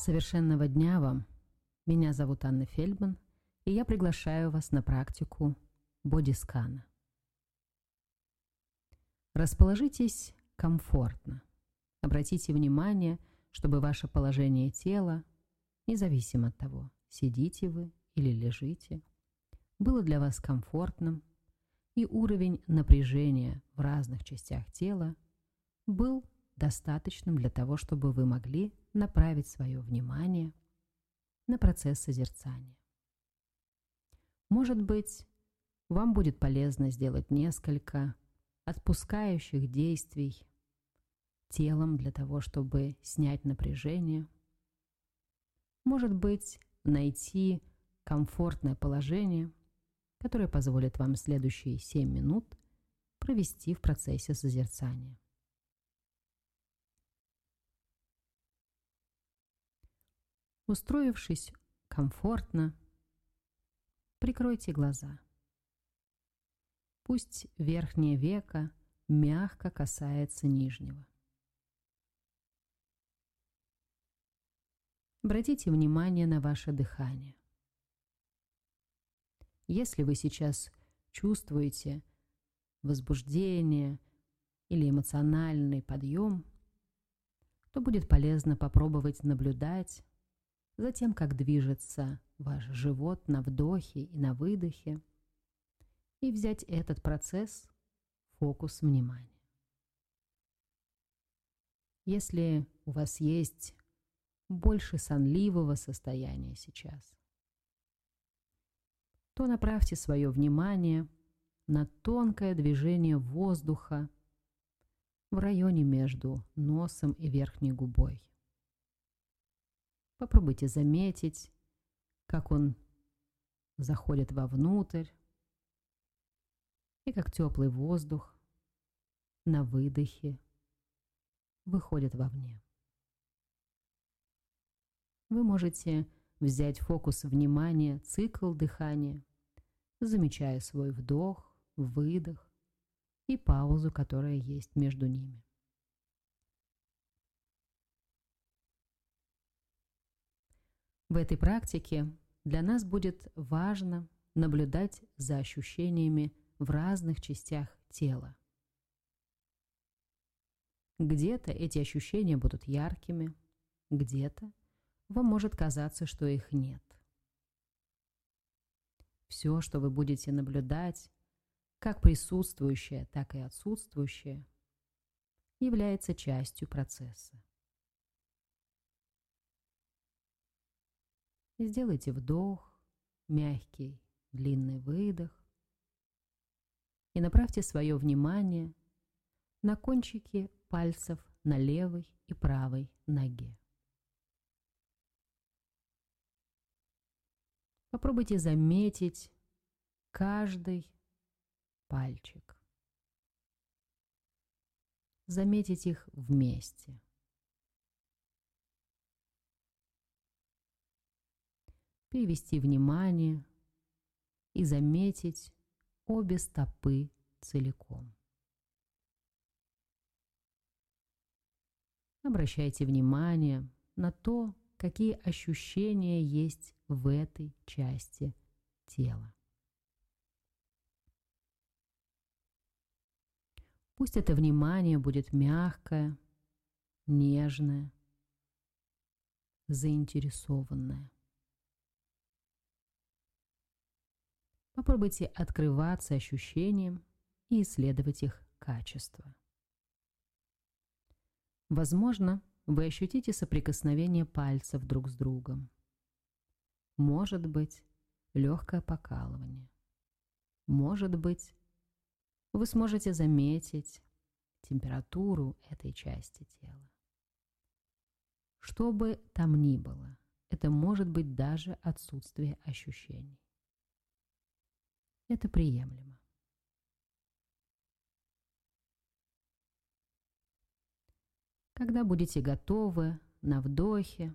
Совершенного дня вам! Меня зовут Анна Фельдман, и я приглашаю вас на практику бодискана. Расположитесь комфортно. Обратите внимание, чтобы ваше положение тела, независимо от того, сидите вы или лежите, было для вас комфортным, и уровень напряжения в разных частях тела был достаточным для того, чтобы вы могли направить свое внимание на процесс созерцания. Может быть, вам будет полезно сделать несколько отпускающих действий телом для того, чтобы снять напряжение. Может быть, найти комфортное положение, которое позволит вам следующие 7 минут провести в процессе созерцания. Устроившись комфортно, прикройте глаза. Пусть верхнее веко мягко касается нижнего. Обратите внимание на ваше дыхание. Если вы сейчас чувствуете возбуждение или эмоциональный подъем, то будет полезно попробовать наблюдать за тем, как движется ваш живот на вдохе и на выдохе, и взять этот процесс в фокус внимания. Если у вас есть больше сонливого состояния сейчас, то направьте свое внимание на тонкое движение воздуха в районе между носом и верхней губой. Попробуйте заметить, как он заходит вовнутрь, и как теплый воздух на выдохе выходит вовне. Вы можете взять фокус внимания, цикл дыхания, замечая свой вдох, выдох и паузу, которая есть между ними. В этой практике для нас будет важно наблюдать за ощущениями в разных частях тела. Где-то эти ощущения будут яркими, где-то вам может казаться, что их нет. Все, что вы будете наблюдать, как присутствующее, так и отсутствующее, является частью процесса. Сделайте вдох, мягкий, длинный выдох и направьте свое внимание на кончики пальцев на левой и правой ноге. Попробуйте заметить каждый пальчик. Заметить их вместе. Перевести внимание и заметить обе стопы целиком. Обращайте внимание на то, какие ощущения есть в этой части тела. Пусть это внимание будет мягкое, нежное, заинтересованное. Попробуйте открываться ощущениям и исследовать их качество. Возможно, вы ощутите соприкосновение пальцев друг с другом. Может быть, легкое покалывание. Может быть, вы сможете заметить температуру этой части тела. Что бы там ни было, это может быть даже отсутствие ощущений это приемлемо. Когда будете готовы на вдохе,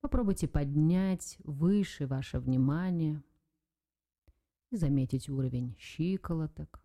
попробуйте поднять выше ваше внимание и заметить уровень щиколоток,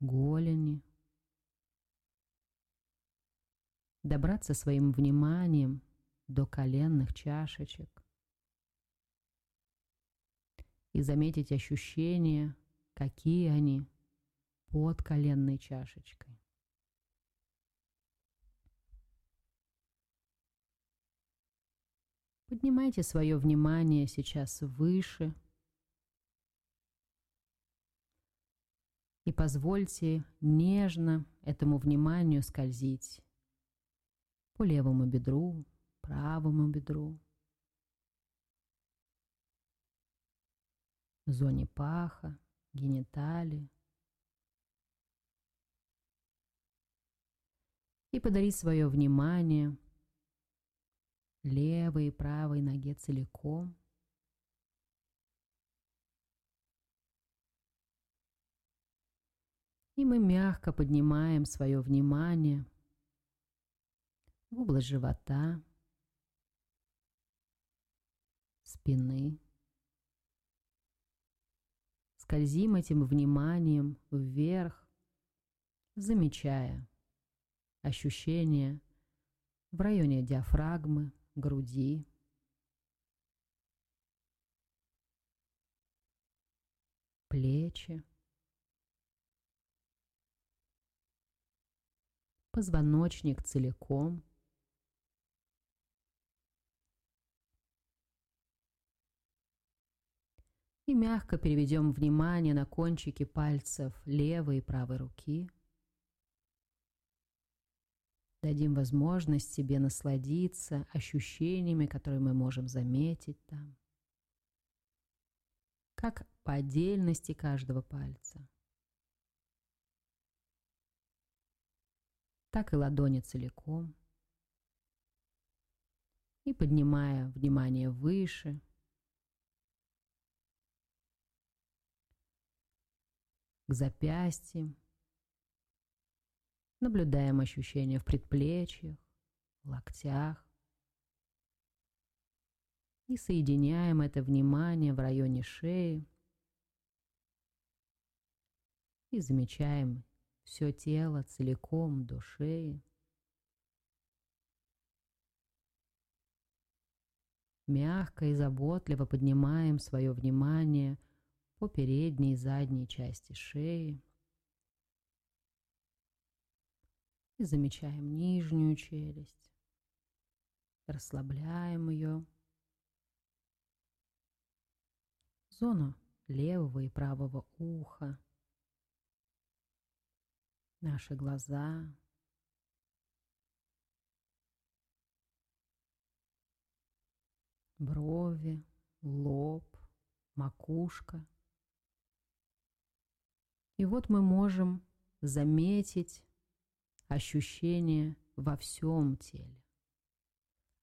голени, добраться своим вниманием до коленных чашечек и заметить ощущения, какие они под коленной чашечкой. Поднимайте свое внимание сейчас выше и позвольте нежно этому вниманию скользить по левому бедру, правому бедру, зоне паха, гениталии. И подарить свое внимание – левой и правой ноге целиком. И мы мягко поднимаем свое внимание в область живота, спины. Скользим этим вниманием вверх, замечая ощущения в районе диафрагмы, груди. Плечи. Позвоночник целиком. И мягко переведем внимание на кончики пальцев левой и правой руки – дадим возможность себе насладиться ощущениями, которые мы можем заметить там. Как по отдельности каждого пальца. Так и ладони целиком. И поднимая внимание выше, к запястьям, Наблюдаем ощущения в предплечьях, локтях. И соединяем это внимание в районе шеи. И замечаем все тело целиком до шеи. Мягко и заботливо поднимаем свое внимание по передней и задней части шеи. И замечаем нижнюю челюсть. Расслабляем ее. Зону левого и правого уха. Наши глаза. Брови, лоб, макушка. И вот мы можем заметить ощущения во всем теле.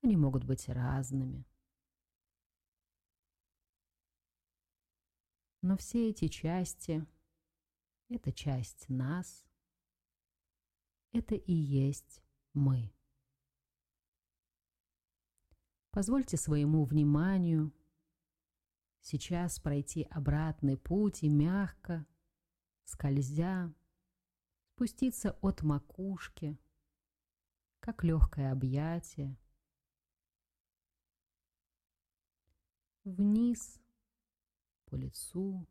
Они могут быть разными. Но все эти части — это часть нас, это и есть мы. Позвольте своему вниманию сейчас пройти обратный путь и мягко, скользя, спуститься от макушки, как легкое объятие, вниз по лицу,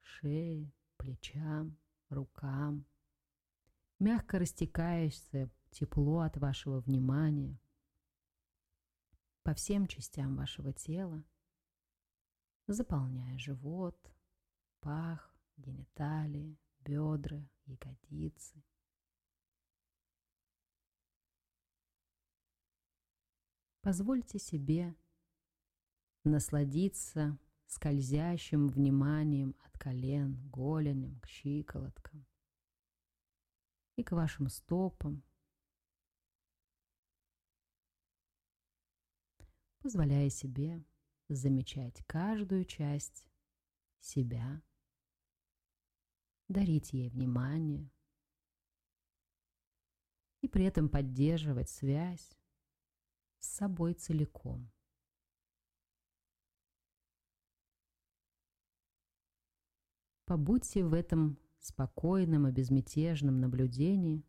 шее, плечам, рукам, мягко растекаешься тепло от вашего внимания. По всем частям вашего тела, заполняя живот, пах, гениталии, бедра, ягодицы. Позвольте себе насладиться скользящим вниманием от колен, голеням к щиколоткам и к вашим стопам, позволяя себе замечать каждую часть себя дарить ей внимание и при этом поддерживать связь с собой целиком. Побудьте в этом спокойном и безмятежном наблюдении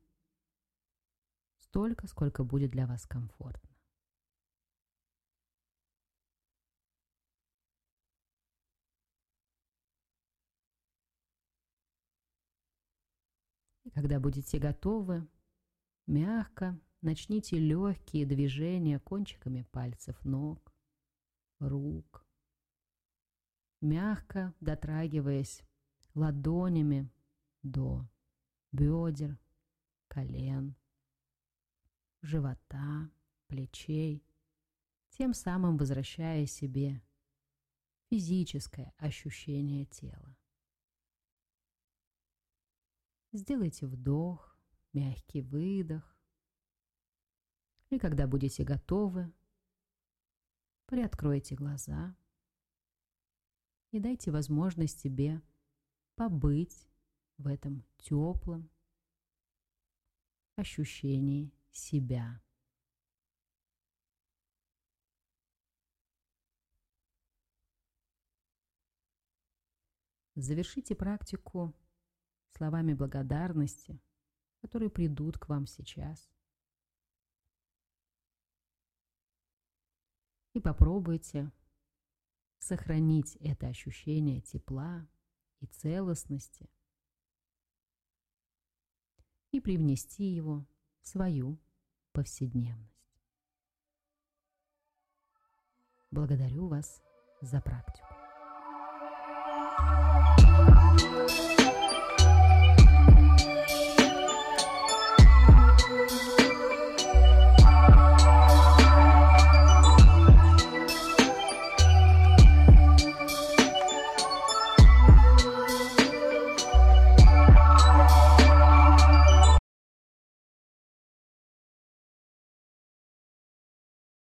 столько, сколько будет для вас комфортно. Когда будете готовы, мягко начните легкие движения кончиками пальцев ног, рук, мягко дотрагиваясь ладонями до бедер, колен, живота, плечей, тем самым возвращая себе физическое ощущение тела. Сделайте вдох, мягкий выдох. И когда будете готовы, приоткройте глаза и дайте возможность себе побыть в этом теплом ощущении себя. Завершите практику словами благодарности, которые придут к вам сейчас. И попробуйте сохранить это ощущение тепла и целостности и привнести его в свою повседневность. Благодарю вас за практику.